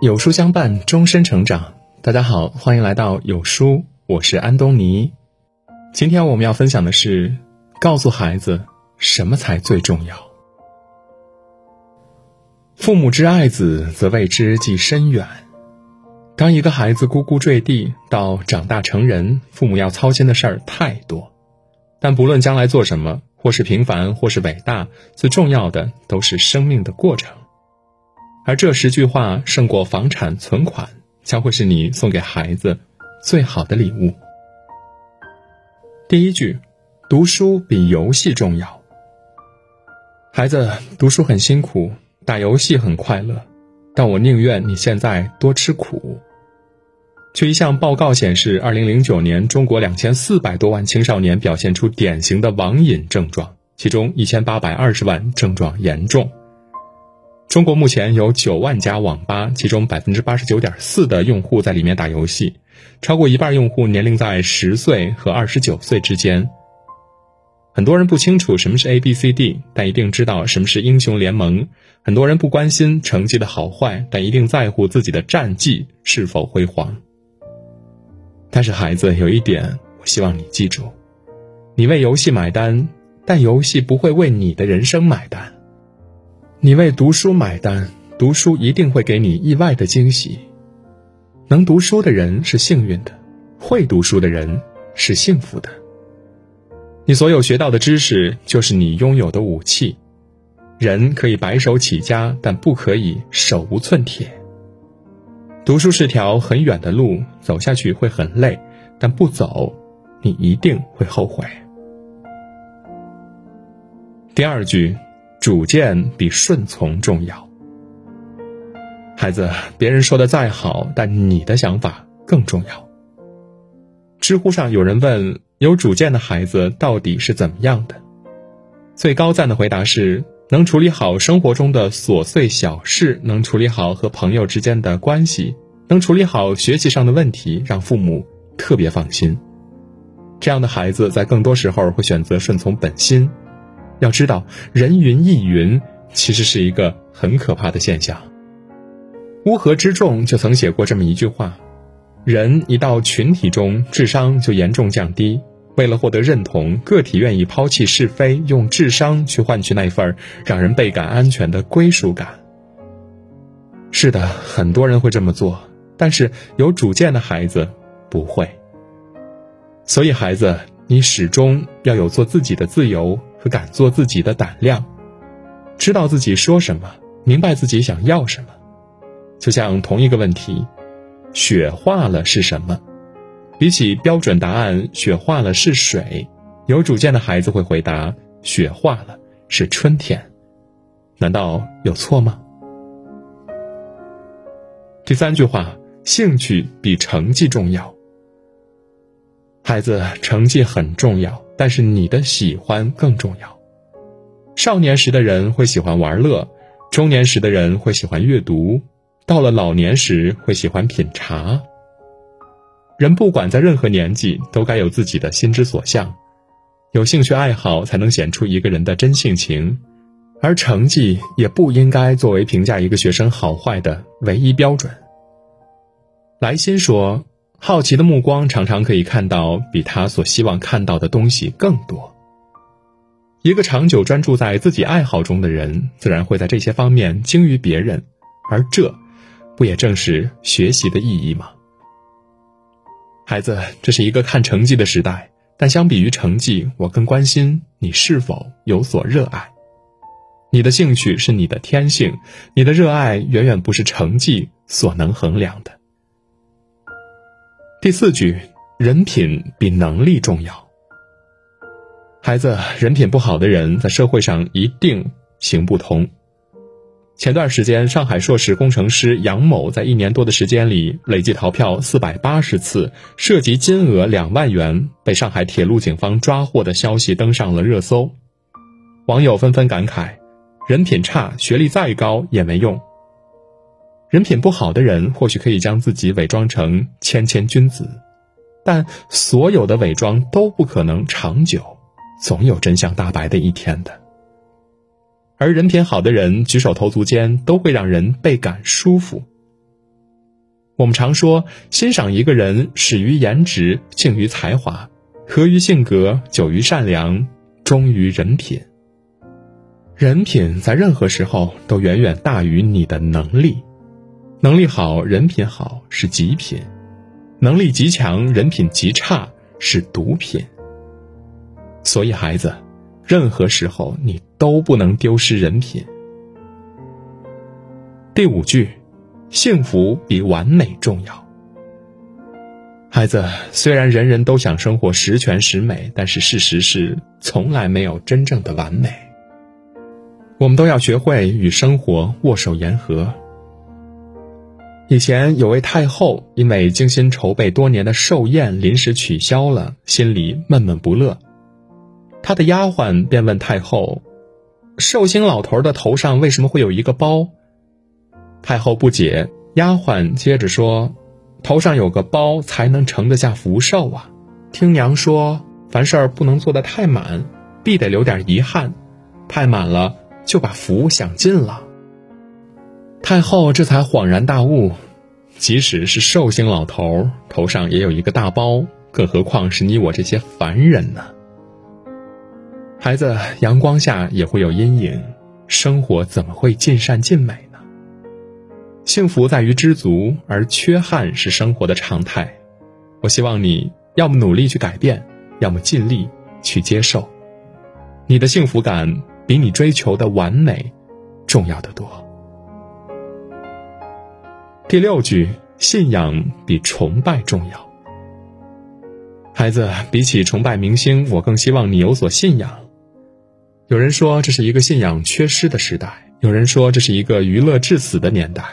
有书相伴，终身成长。大家好，欢迎来到有书，我是安东尼。今天我们要分享的是，告诉孩子什么才最重要。父母之爱子，则为之计深远。当一个孩子呱呱坠地到长大成人，父母要操心的事儿太多。但不论将来做什么，或是平凡，或是伟大，最重要的都是生命的过程。而这十句话胜过房产存款，将会是你送给孩子最好的礼物。第一句，读书比游戏重要。孩子读书很辛苦，打游戏很快乐，但我宁愿你现在多吃苦。据一项报告显示，二零零九年中国两千四百多万青少年表现出典型的网瘾症状，其中一千八百二十万症状严重。中国目前有九万家网吧，其中百分之八十九点四的用户在里面打游戏，超过一半用户年龄在十岁和二十九岁之间。很多人不清楚什么是 A B C D，但一定知道什么是英雄联盟。很多人不关心成绩的好坏，但一定在乎自己的战绩是否辉煌。但是孩子，有一点，我希望你记住：你为游戏买单，但游戏不会为你的人生买单。你为读书买单，读书一定会给你意外的惊喜。能读书的人是幸运的，会读书的人是幸福的。你所有学到的知识就是你拥有的武器。人可以白手起家，但不可以手无寸铁。读书是条很远的路，走下去会很累，但不走，你一定会后悔。第二句。主见比顺从重要。孩子，别人说的再好，但你的想法更重要。知乎上有人问：有主见的孩子到底是怎么样的？最高赞的回答是：能处理好生活中的琐碎小事，能处理好和朋友之间的关系，能处理好学习上的问题，让父母特别放心。这样的孩子在更多时候会选择顺从本心。要知道，人云亦云其实是一个很可怕的现象。乌合之众就曾写过这么一句话：人一到群体中，智商就严重降低。为了获得认同，个体愿意抛弃是非，用智商去换取那份让人倍感安全的归属感。是的，很多人会这么做，但是有主见的孩子不会。所以，孩子，你始终要有做自己的自由。和敢做自己的胆量，知道自己说什么，明白自己想要什么。就像同一个问题，雪化了是什么？比起标准答案“雪化了是水”，有主见的孩子会回答“雪化了是春天”。难道有错吗？第三句话，兴趣比成绩重要。孩子，成绩很重要。但是你的喜欢更重要。少年时的人会喜欢玩乐，中年时的人会喜欢阅读，到了老年时会喜欢品茶。人不管在任何年纪，都该有自己的心之所向，有兴趣爱好才能显出一个人的真性情，而成绩也不应该作为评价一个学生好坏的唯一标准。来信说。好奇的目光常常可以看到比他所希望看到的东西更多。一个长久专注在自己爱好中的人，自然会在这些方面精于别人，而这，不也正是学习的意义吗？孩子，这是一个看成绩的时代，但相比于成绩，我更关心你是否有所热爱。你的兴趣是你的天性，你的热爱远远不是成绩所能衡量的。第四句，人品比能力重要。孩子，人品不好的人在社会上一定行不通。前段时间，上海硕士工程师杨某在一年多的时间里累计逃票四百八十次，涉及金额两万元，被上海铁路警方抓获的消息登上了热搜。网友纷纷感慨：人品差，学历再高也没用。人品不好的人，或许可以将自己伪装成谦谦君子，但所有的伪装都不可能长久，总有真相大白的一天的。而人品好的人，举手投足间都会让人倍感舒服。我们常说，欣赏一个人始于颜值，敬于才华，合于性格，久于善良，忠于人品。人品在任何时候都远远大于你的能力。能力好，人品好是极品；能力极强，人品极差是毒品。所以，孩子，任何时候你都不能丢失人品。第五句，幸福比完美重要。孩子，虽然人人都想生活十全十美，但是事实是，从来没有真正的完美。我们都要学会与生活握手言和。以前有位太后，因为精心筹备多年的寿宴临时取消了，心里闷闷不乐。她的丫鬟便问太后：“寿星老头的头上为什么会有一个包？”太后不解，丫鬟接着说：“头上有个包，才能盛得下福寿啊！听娘说，凡事不能做得太满，必得留点遗憾，太满了就把福享尽了。”太后这才恍然大悟，即使是寿星老头头上也有一个大包，更何况是你我这些凡人呢？孩子，阳光下也会有阴影，生活怎么会尽善尽美呢？幸福在于知足，而缺憾是生活的常态。我希望你要么努力去改变，要么尽力去接受。你的幸福感比你追求的完美重要的多。第六句，信仰比崇拜重要。孩子，比起崇拜明星，我更希望你有所信仰。有人说这是一个信仰缺失的时代，有人说这是一个娱乐至死的年代。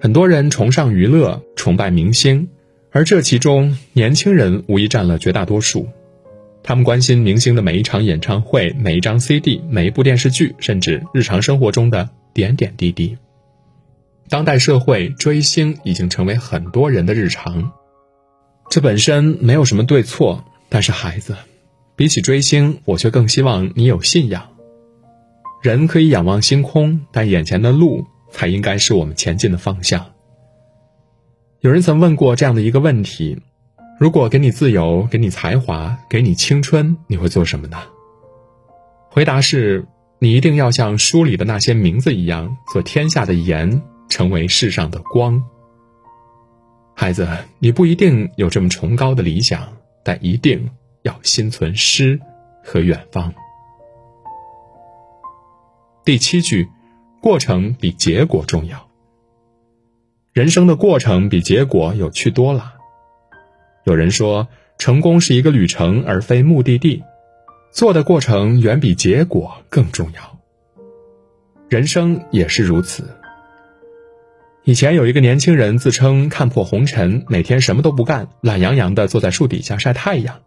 很多人崇尚娱乐，崇拜明星，而这其中，年轻人无疑占了绝大多数。他们关心明星的每一场演唱会、每一张 CD、每一部电视剧，甚至日常生活中的点点滴滴。当代社会追星已经成为很多人的日常，这本身没有什么对错。但是孩子，比起追星，我却更希望你有信仰。人可以仰望星空，但眼前的路才应该是我们前进的方向。有人曾问过这样的一个问题：如果给你自由，给你才华，给你青春，你会做什么呢？回答是：你一定要像书里的那些名字一样，做天下的盐。成为世上的光，孩子，你不一定有这么崇高的理想，但一定要心存诗和远方。第七句，过程比结果重要。人生的过程比结果有趣多了。有人说，成功是一个旅程，而非目的地，做的过程远比结果更重要。人生也是如此。以前有一个年轻人自称看破红尘，每天什么都不干，懒洋洋的坐在树底下晒太阳。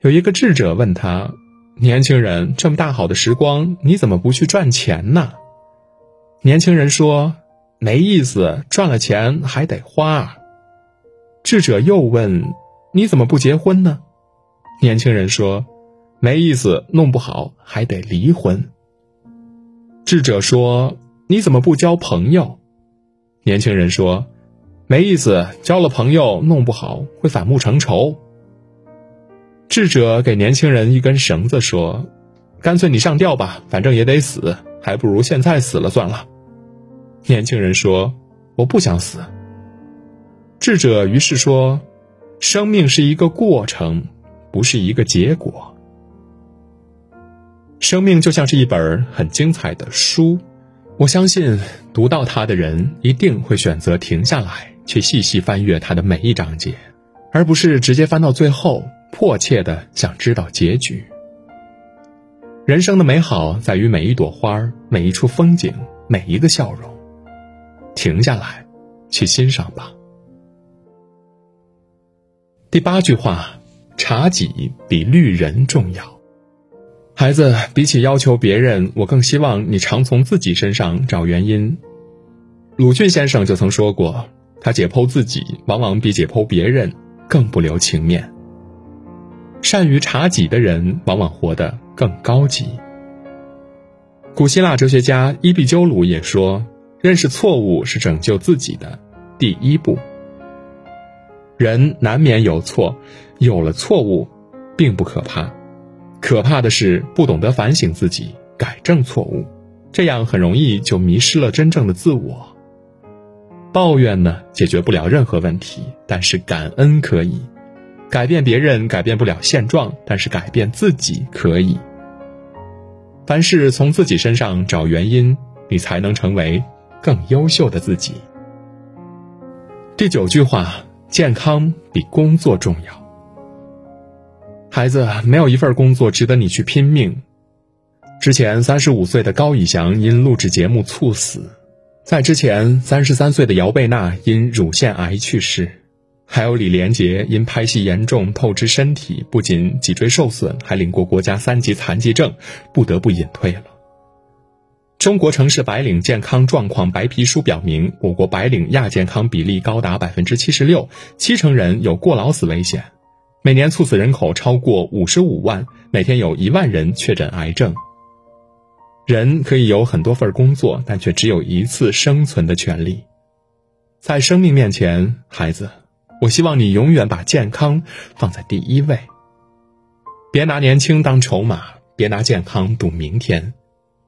有一个智者问他：“年轻人，这么大好的时光，你怎么不去赚钱呢？”年轻人说：“没意思，赚了钱还得花。”智者又问：“你怎么不结婚呢？”年轻人说：“没意思，弄不好还得离婚。”智者说：“你怎么不交朋友？”年轻人说：“没意思，交了朋友弄不好会反目成仇。”智者给年轻人一根绳子说：“干脆你上吊吧，反正也得死，还不如现在死了算了。”年轻人说：“我不想死。”智者于是说：“生命是一个过程，不是一个结果。生命就像是一本很精彩的书。”我相信读到它的人一定会选择停下来，去细细翻阅它的每一章节，而不是直接翻到最后，迫切的想知道结局。人生的美好在于每一朵花、每一处风景、每一个笑容。停下来，去欣赏吧。第八句话：察己比虑人重要。孩子，比起要求别人，我更希望你常从自己身上找原因。鲁迅先生就曾说过，他解剖自己，往往比解剖别人更不留情面。善于察己的人，往往活得更高级。古希腊哲学家伊壁鸠鲁也说：“认识错误是拯救自己的，第一步。人难免有错，有了错误，并不可怕，可怕的是不懂得反省自己，改正错误，这样很容易就迷失了真正的自我。抱怨呢，解决不了任何问题，但是感恩可以。改变别人改变不了现状，但是改变自己可以。凡事从自己身上找原因，你才能成为更优秀的自己。第九句话：健康比工作重要。孩子，没有一份工作值得你去拼命。之前三十五岁的高以翔因录制节目猝死，在之前三十三岁的姚贝娜因乳腺癌去世。还有李连杰因拍戏严重透支身体，不仅脊椎受损，还领过国家三级残疾证，不得不隐退了。中国城市白领健康状况白皮书表明，我国白领亚健康比例高达百分之七十六，七成人有过劳死危险，每年猝死人口超过五十五万，每天有一万人确诊癌症。人可以有很多份工作，但却只有一次生存的权利。在生命面前，孩子。我希望你永远把健康放在第一位，别拿年轻当筹码，别拿健康赌明天。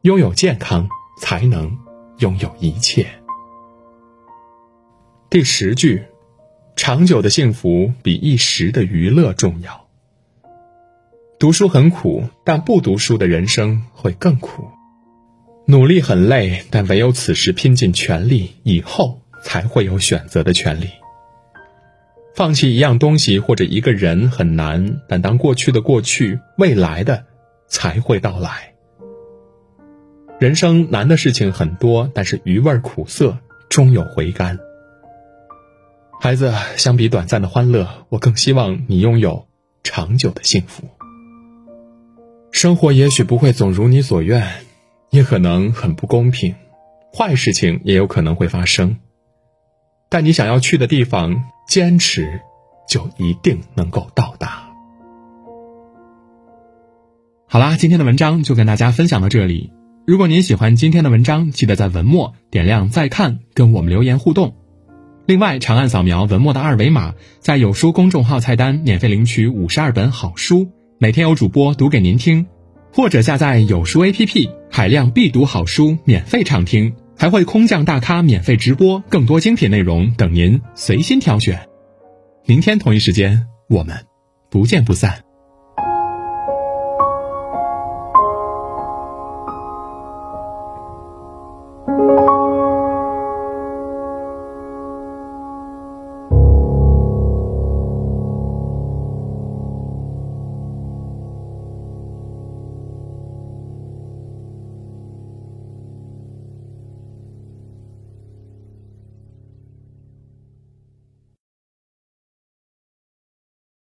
拥有健康，才能拥有一切。第十句，长久的幸福比一时的娱乐重要。读书很苦，但不读书的人生会更苦。努力很累，但唯有此时拼尽全力，以后才会有选择的权利。放弃一样东西或者一个人很难，但当过去的过去，未来的才会到来。人生难的事情很多，但是余味苦涩终有回甘。孩子，相比短暂的欢乐，我更希望你拥有长久的幸福。生活也许不会总如你所愿，也可能很不公平，坏事情也有可能会发生。但你想要去的地方。坚持，就一定能够到达。好啦，今天的文章就跟大家分享到这里。如果您喜欢今天的文章，记得在文末点亮再看，跟我们留言互动。另外，长按扫描文末的二维码，在有书公众号菜单免费领取五十二本好书，每天有主播读给您听；或者下载有书 APP，海量必读好书免费畅听。还会空降大咖免费直播，更多精品内容等您随心挑选。明天同一时间，我们不见不散。